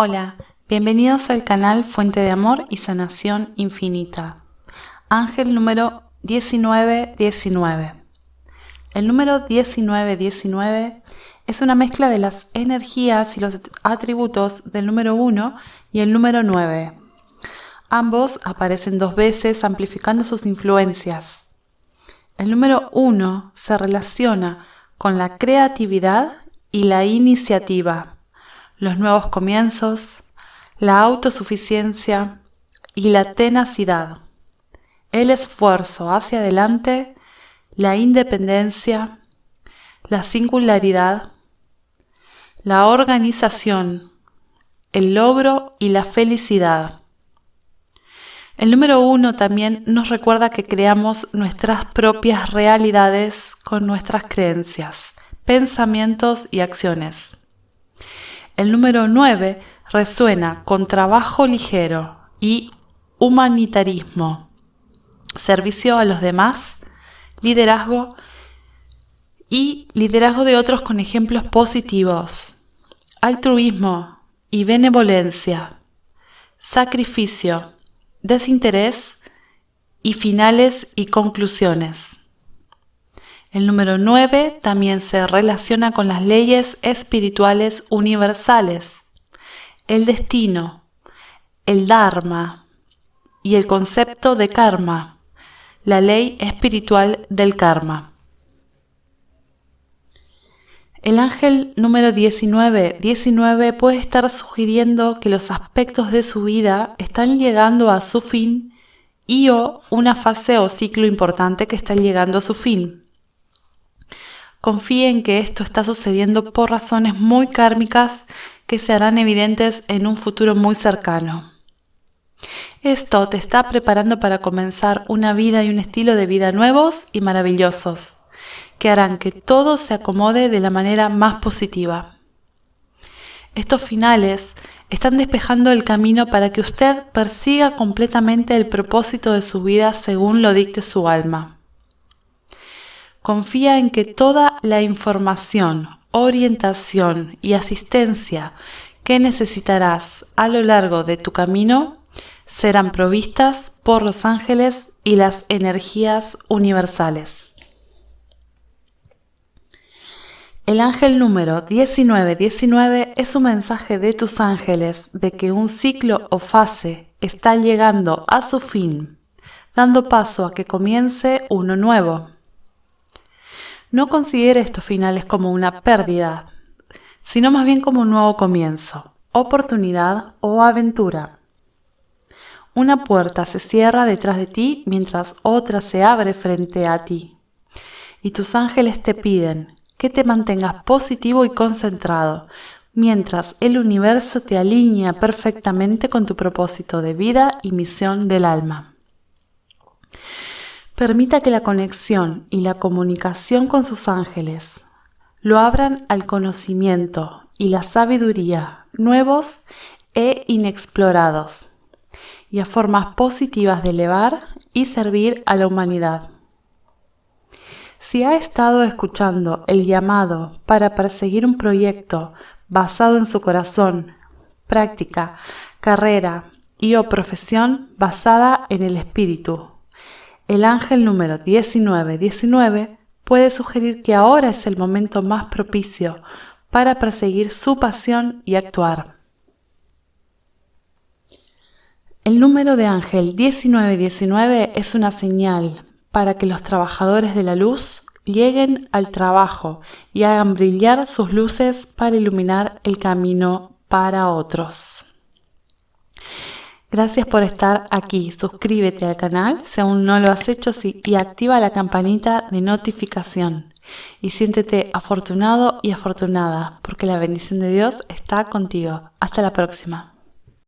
Hola, bienvenidos al canal Fuente de Amor y Sanación Infinita. Ángel número 1919. El número 1919 es una mezcla de las energías y los atributos del número 1 y el número 9. Ambos aparecen dos veces amplificando sus influencias. El número 1 se relaciona con la creatividad y la iniciativa los nuevos comienzos, la autosuficiencia y la tenacidad, el esfuerzo hacia adelante, la independencia, la singularidad, la organización, el logro y la felicidad. El número uno también nos recuerda que creamos nuestras propias realidades con nuestras creencias, pensamientos y acciones. El número 9 resuena con trabajo ligero y humanitarismo, servicio a los demás, liderazgo y liderazgo de otros con ejemplos positivos, altruismo y benevolencia, sacrificio, desinterés y finales y conclusiones. El número 9 también se relaciona con las leyes espirituales universales, el destino, el Dharma y el concepto de karma, la ley espiritual del karma. El ángel número 19, 19 puede estar sugiriendo que los aspectos de su vida están llegando a su fin y o una fase o ciclo importante que está llegando a su fin. Confíe en que esto está sucediendo por razones muy kármicas que se harán evidentes en un futuro muy cercano. Esto te está preparando para comenzar una vida y un estilo de vida nuevos y maravillosos, que harán que todo se acomode de la manera más positiva. Estos finales están despejando el camino para que usted persiga completamente el propósito de su vida según lo dicte su alma. Confía en que toda la información, orientación y asistencia que necesitarás a lo largo de tu camino serán provistas por los ángeles y las energías universales. El ángel número 1919 es un mensaje de tus ángeles de que un ciclo o fase está llegando a su fin, dando paso a que comience uno nuevo. No considere estos finales como una pérdida, sino más bien como un nuevo comienzo, oportunidad o aventura. Una puerta se cierra detrás de ti mientras otra se abre frente a ti. Y tus ángeles te piden que te mantengas positivo y concentrado, mientras el universo te alinea perfectamente con tu propósito de vida y misión del alma. Permita que la conexión y la comunicación con sus ángeles lo abran al conocimiento y la sabiduría nuevos e inexplorados y a formas positivas de elevar y servir a la humanidad. Si ha estado escuchando el llamado para perseguir un proyecto basado en su corazón, práctica, carrera y o profesión basada en el espíritu, el ángel número 1919 puede sugerir que ahora es el momento más propicio para perseguir su pasión y actuar. El número de ángel 1919 es una señal para que los trabajadores de la luz lleguen al trabajo y hagan brillar sus luces para iluminar el camino para otros. Gracias por estar aquí. Suscríbete al canal si aún no lo has hecho y activa la campanita de notificación. Y siéntete afortunado y afortunada porque la bendición de Dios está contigo. Hasta la próxima.